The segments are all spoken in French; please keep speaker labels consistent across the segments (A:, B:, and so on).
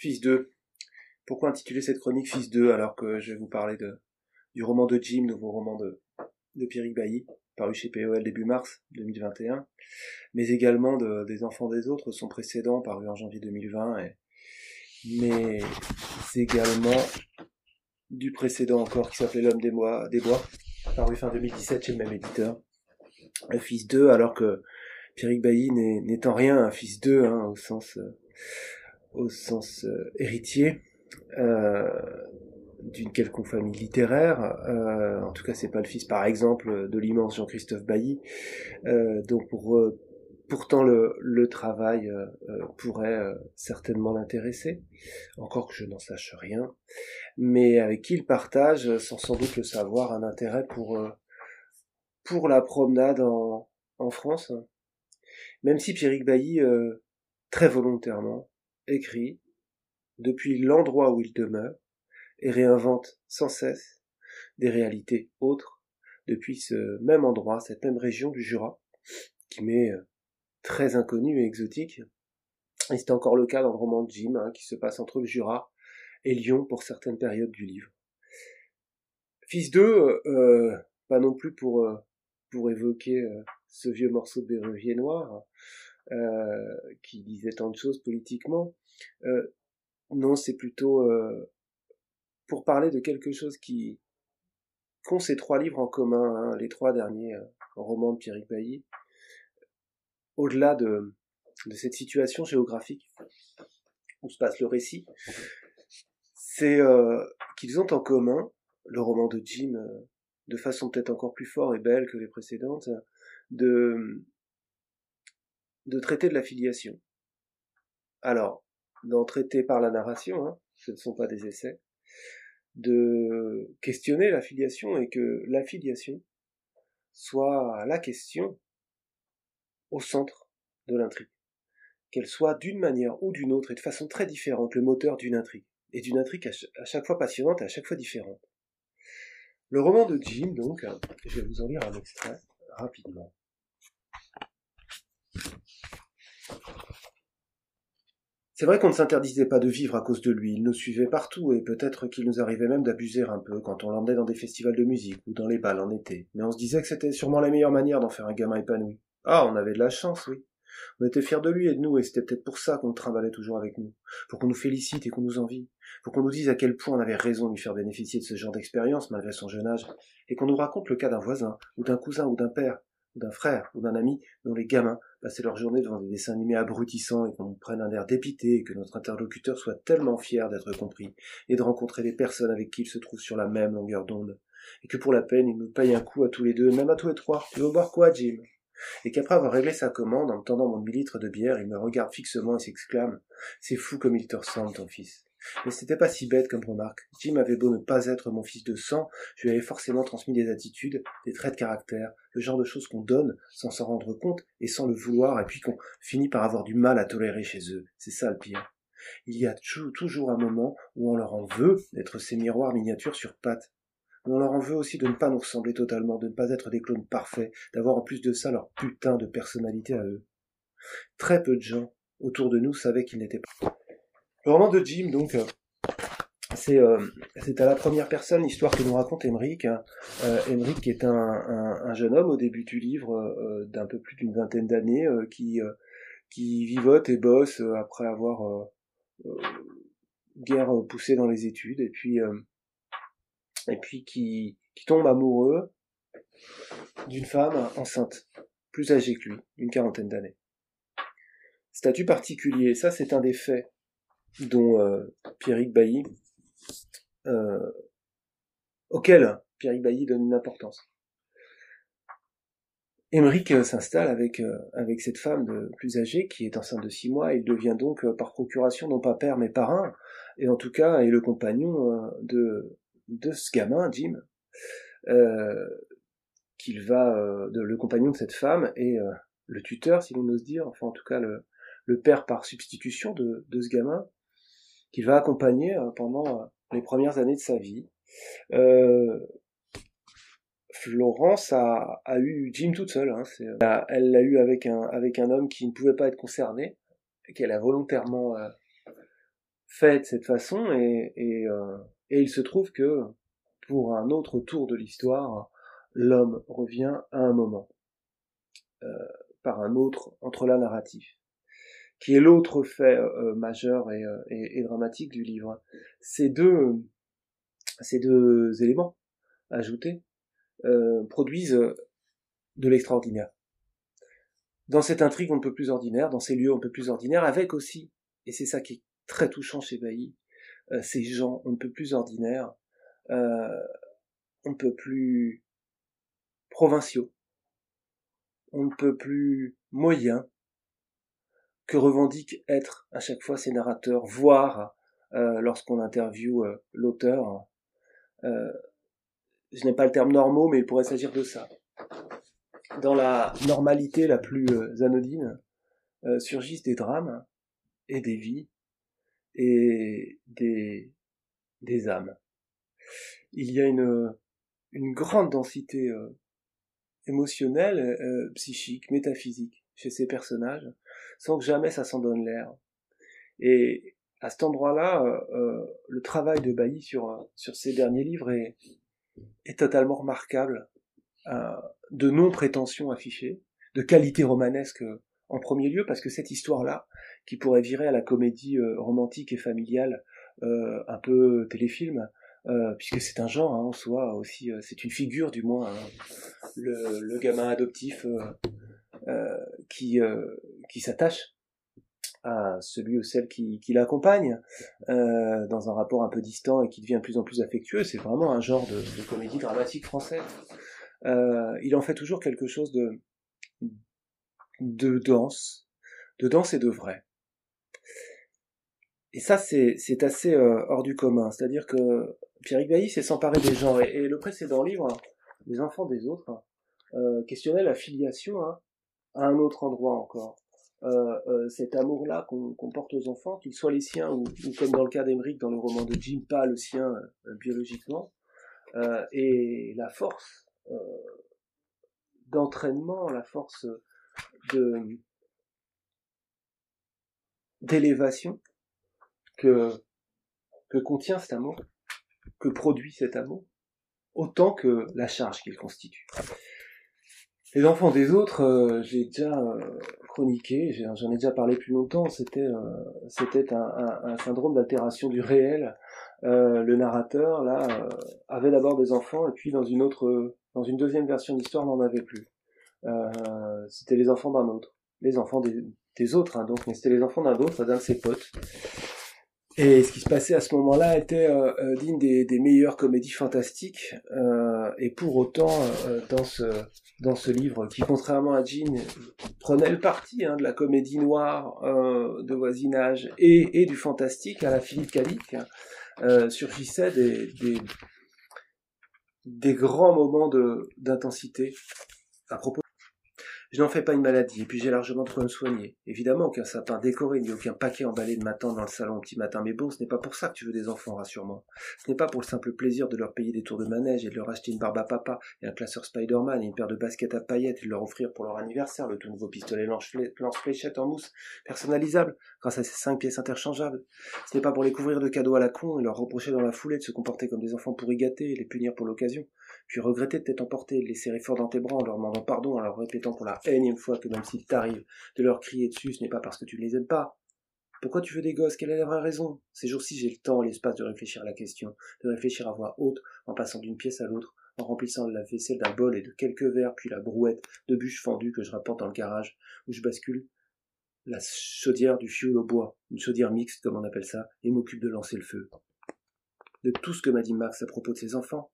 A: Fils 2. Pourquoi intituler cette chronique Fils 2 alors que je vais vous parler du roman de Jim, nouveau roman de, de Pierrick Bailly, paru chez POL début mars 2021, mais également de, des Enfants des Autres, son précédent, paru en janvier 2020, et, mais également du précédent encore qui s'appelait L'homme des, bois, des bois, paru fin 2017 chez le même éditeur. Un fils 2, alors que Pierrick Bailly n'est en rien un fils 2, hein, au sens, euh, au sens euh, héritier. Euh, d'une quelconque famille littéraire. Euh, en tout cas, c'est pas le fils, par exemple, de l'immense Jean-Christophe Bailly. Euh, donc, pour, euh, pourtant, le, le travail pourrait certainement l'intéresser, encore que je n'en sache rien, mais avec qui il partage, sans sans doute le savoir, un intérêt pour pour la promenade en, en France. Même si Pierrick Bailly, très volontairement, écrit depuis l'endroit où il demeure, et réinvente sans cesse des réalités autres depuis ce même endroit, cette même région du Jura, qui m'est euh, très inconnue et exotique. Et c'est encore le cas dans le roman de Jim, hein, qui se passe entre le Jura et Lyon pour certaines périodes du livre. Fils 2, euh, pas non plus pour, euh, évoquer euh, ce vieux morceau de Béruvier noir, euh, qui disait tant de choses politiquement. non, c'est plutôt pour parler de quelque chose qui qu'ont ces trois livres en commun, hein, les trois derniers euh, romans de Pierre Bailly, au-delà de, de cette situation géographique où se passe le récit, c'est euh, qu'ils ont en commun, le roman de Jim, euh, de façon peut-être encore plus forte et belle que les précédentes, de, de traiter de la filiation. Alors, d'en traiter par la narration, hein, ce ne sont pas des essais, de questionner l'affiliation et que l'affiliation soit la question au centre de l'intrigue. Qu'elle soit d'une manière ou d'une autre et de façon très différente le moteur d'une intrigue. Et d'une intrigue à chaque fois passionnante et à chaque fois différente. Le roman de Jim, donc, je vais vous en lire un extrait rapidement. C'est vrai qu'on ne s'interdisait pas de vivre à cause de lui, il nous suivait partout, et peut-être qu'il nous arrivait même d'abuser un peu quand on l'emmenait dans des festivals de musique ou dans les balles en été, mais on se disait que c'était sûrement la meilleure manière d'en faire un gamin épanoui. Ah, on avait de la chance, oui. On était fiers de lui et de nous, et c'était peut-être pour ça qu'on trimballait toujours avec nous, pour qu'on nous félicite et qu'on nous envie, pour qu'on nous dise à quel point on avait raison de lui faire bénéficier de ce genre d'expérience malgré son jeune âge, et qu'on nous raconte le cas d'un voisin, ou d'un cousin, ou d'un père, ou d'un frère, ou d'un ami, dont les gamins passer leur journée devant des dessins animés abrutissants et qu'on prenne un air dépité et que notre interlocuteur soit tellement fier d'être compris et de rencontrer des personnes avec qui il se trouve sur la même longueur d'onde. Et que pour la peine, il nous paye un coup à tous les deux, même à tous les trois. Tu veux boire quoi, Jim? Et qu'après avoir réglé sa commande, en me tendant mon demi-litre de bière, il me regarde fixement et s'exclame, c'est fou comme il te ressemble, ton fils. Mais c'était pas si bête comme remarque. Jim avait beau ne pas être mon fils de sang, je lui avais forcément transmis des attitudes, des traits de caractère, le genre de choses qu'on donne sans s'en rendre compte et sans le vouloir, et puis qu'on finit par avoir du mal à tolérer chez eux. C'est ça le pire. Il y a toujours un moment où on leur en veut d'être ces miroirs miniatures sur pattes. On leur en veut aussi de ne pas nous ressembler totalement, de ne pas être des clones parfaits, d'avoir en plus de ça leur putain de personnalité à eux. Très peu de gens autour de nous savaient qu'ils n'étaient pas. Le roman de Jim, donc, euh, c'est euh, à la première personne l'histoire que nous raconte Emmerich. Euh, Emmerich qui est un, un, jeune homme au début du livre euh, d'un peu plus d'une vingtaine d'années qui qui vivote et bosse après avoir guère poussé dans les études et puis et puis qui qui tombe amoureux d'une femme enceinte plus âgée que lui, d'une quarantaine d'années. Statut particulier, ça c'est un des faits dont euh, Pierrick Bailly, euh, auquel Pierrick Bailly donne une importance. Émeric euh, s'installe avec euh, avec cette femme de plus âgée qui est enceinte de six mois. Il devient donc par procuration non pas père mais parrain, et en tout cas est le compagnon de de ce gamin Jim, qu'il va de, le compagnon de cette femme et le tuteur si l'on ose dire, enfin en tout cas le le père par substitution de de ce gamin qu'il va accompagner euh, pendant euh, les premières années de sa vie. Euh, Florence a, eu Jim toute seule. Hein, elle l'a eu avec un, homme qui ne pouvait pas être concerné, qu'elle a volontairement fait de cette façon et, il se trouve que pour un autre tour de l'histoire, l'homme revient à un moment par un autre entrelac narratif qui est l'autre fait euh, majeur et, et, et, dramatique du livre. Ces deux, ces deux éléments ajoutés produisent de l'extraordinaire. Dans cette intrigue, on ne peut plus ordinaire, dans ces lieux, on ne peut plus ordinaire, avec aussi, et c'est ça qui est très touchant chez Bailly, euh, ces gens, on ne peut plus ordinaire, euh, on ne peut plus provinciaux, on ne peut plus moyens, que revendiquent être à chaque fois ces narrateurs, voire euh, lorsqu'on interviewe euh, l'auteur, euh, je n'ai pas le terme normaux, mais il pourrait s'agir de ça. Dans la normalité la plus anodine, surgissent des drames et des vies et des, des âmes. Il y a une, une grande densité euh, émotionnelle, euh, psychique, métaphysique chez ces personnages, sans que jamais ça s'en donne l'air. Et à cet endroit-là, euh, le travail de Bailly sur, sur ces derniers livres est, totalement remarquable, de non-prétention affichée, de qualité romanesque en premier lieu parce que cette histoire-là, qui pourrait virer à la comédie euh, romantique et familiale, euh, un peu téléfilm, euh, puisque c'est un genre hein, en soi aussi, c'est une figure du moins, hein. le, le, gamin adoptif qui, qui s'attache à celui ou celle qui, qui l'accompagne dans un rapport un peu distant et qui devient de plus en plus affectueux, c'est vraiment un genre de, de comédie dramatique française. il en fait toujours quelque chose de de danse, de danse et de vrai. Et ça, c'est, c'est assez euh, hors du commun. C'est-à-dire que Pierre Bailly s'est s'emparé des gens. Et, le précédent livre, Les enfants des autres, euh, questionnait la filiation hein, à un autre endroit encore. Euh, euh cet amour-là qu'on, porte aux enfants, qu'ils soient les siens ou, comme dans le cas d'Emeric dans le roman de Jim, pas le sien euh, biologiquement, et la force d'entraînement, la force de d'élévation que que contient cet amour, que produit cet amour, autant que la charge qu'il constitue. Les enfants des autres, euh, j'ai déjà euh, chroniqué, j'en ai déjà parlé plus longtemps, c'était euh, c'était un, un, syndrome d'altération du réel. le narrateur là avait d'abord des enfants et puis dans une autre, dans une deuxième version d'histoire n'en avait plus. Euh, c'était les enfants d'un autre, les enfants des, des autres, hein, donc, mais c'était les enfants d'un autre, d'un de ses potes. Et ce qui se passait à ce moment-là était euh, euh digne des, des, meilleures comédies fantastiques. Euh, et pour autant, euh, dans ce dans ce livre, qui contrairement à Jean prenait le parti hein, de la comédie noire, de voisinage et, et, du fantastique à la Philippe Calic, surgissaient des, des, des grands moments d'intensité à propos je n'en fais pas une maladie, et puis j'ai largement de quoi me. Évidemment, aucun sapin décoré, ni aucun paquet emballé de matin dans le salon au petit matin, mais bon, ce n'est pas pour ça que tu veux des enfants, rassure-moi. Ce n'est pas pour le simple plaisir de leur payer des tours de manège et de leur acheter une barbe à papa, et un classeur Spider-Man, et une paire de baskets à paillettes, et de leur offrir pour leur anniversaire le tout nouveau pistolet lance-fléchette en mousse, personnalisable, grâce à ces cinq pièces interchangeables. Ce n'est pas pour les couvrir de cadeaux à la con et leur reprocher dans la foulée de se comporter comme des enfants pourri gâtés et les punir pour l'occasion puis regretter de t'être emporté, de les serrer fort dans tes bras en leur demandant pardon, en leur répétant pour la énième fois que même s'il t'arrive de leur crier dessus, ce n'est pas parce que tu ne les aimes pas. Pourquoi tu veux des gosses? Quelle est la vraie raison? Ces jours-ci, j'ai le temps et l'espace de réfléchir à la question, de réfléchir à voix haute, en passant d'une pièce à l'autre, en remplissant la vaisselle d'un bol et de quelques verres, puis la brouette de bûches fendues que je rapporte dans le garage, où je bascule la chaudière du fioul au bois, une chaudière mixte, comme on appelle ça, et m'occupe de lancer le feu. De tout ce que m'a dit Max à propos de ses enfants,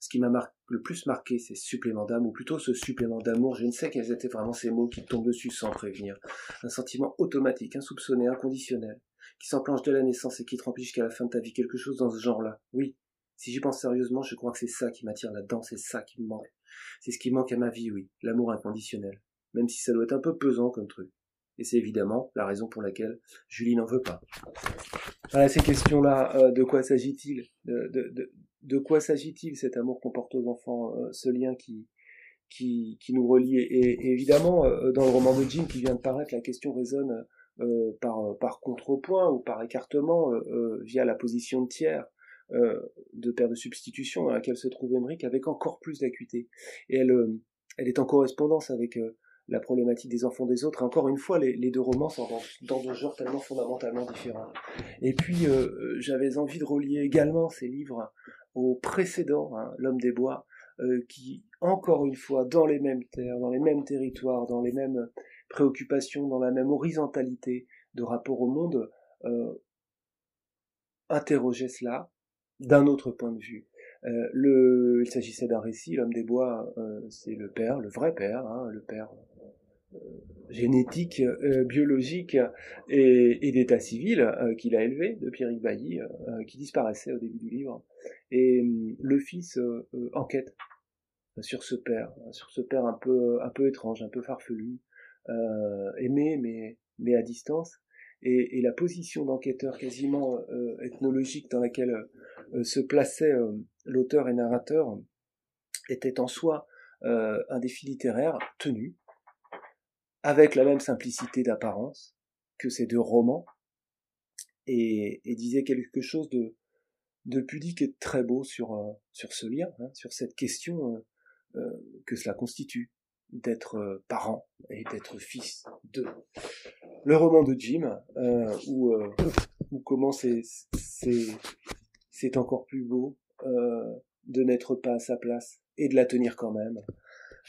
A: ce qui m'a le plus marqué, c'est ce supplément d'âme, ou plutôt ce supplément d'amour. Je ne sais quels étaient vraiment ces mots qui tombent dessus sans prévenir. Un sentiment automatique, insoupçonné, inconditionnel, qui s'enclenche de la naissance et qui te remplit jusqu'à la fin de ta vie quelque chose dans ce genre-là. Oui, si j'y pense sérieusement, je crois que c'est ça qui m'attire là-dedans, c'est ça qui me manque. C'est ce qui manque à ma vie, oui, l'amour inconditionnel. Même si ça doit être un peu pesant comme truc. Et c'est évidemment la raison pour laquelle Julie n'en veut pas. Voilà ces questions-là, euh, de quoi s'agit-il de, quoi s'agit-il cet amour qu'on porte aux enfants, euh, ce lien qui, qui, qui nous relie et, évidemment, euh, dans le roman de Jim qui vient de paraître, la question résonne par, par contrepoint ou par écartement via la position de tiers de paire de substitution dans laquelle se trouve Emmerich avec encore plus d'acuité. Et elle, elle est en correspondance avec la problématique des enfants des autres. Encore une fois, les, deux romans sont dans, deux genres tellement fondamentalement différents. Et puis, j'avais envie de relier également ces livres au précédent, hein, L'homme des bois, euh, qui, encore une fois, dans les mêmes terres, dans les mêmes territoires, dans les mêmes préoccupations, dans la même horizontalité de rapport au monde, euh, interrogeait cela d'un autre point de vue. Euh, il s'agissait d'un récit, l'homme des bois, euh, c'est le père, le vrai père, hein, le père euh, génétique, euh, biologique et, d'état civil euh, qu'il a élevé de Pierrick Bailly, qui disparaissait au début du livre. Et le fils enquête sur ce père, sur ce père un peu, étrange, un peu farfelu, aimé mais, à distance. Et la position d'enquêteur quasiment ethnologique dans laquelle se plaçait l'auteur et narrateur était en soi un défi littéraire tenu, avec la même simplicité d'apparence que ces deux romans, et, disait quelque chose de, de pudique et de très beau sur, euh, sur ce lien, hein, sur cette question euh, euh, que cela constitue d'être parent et d'être fils de. Le roman de Jim, où, où comment c'est c'est encore plus beau de n'être pas à sa place et de la tenir quand même.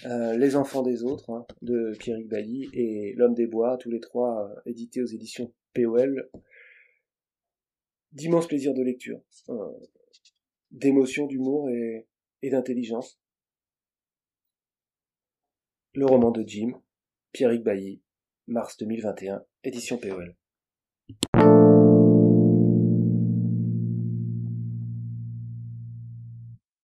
A: Euh, les enfants des autres hein, de Pierrick Bailly et L'homme des bois, tous les trois euh, édités aux éditions POL. D'immense plaisir de lecture, euh, d'émotion, d'humour et, d'intelligence. Le roman de Jim, Pierrick Bailly, mars 2021, édition POL.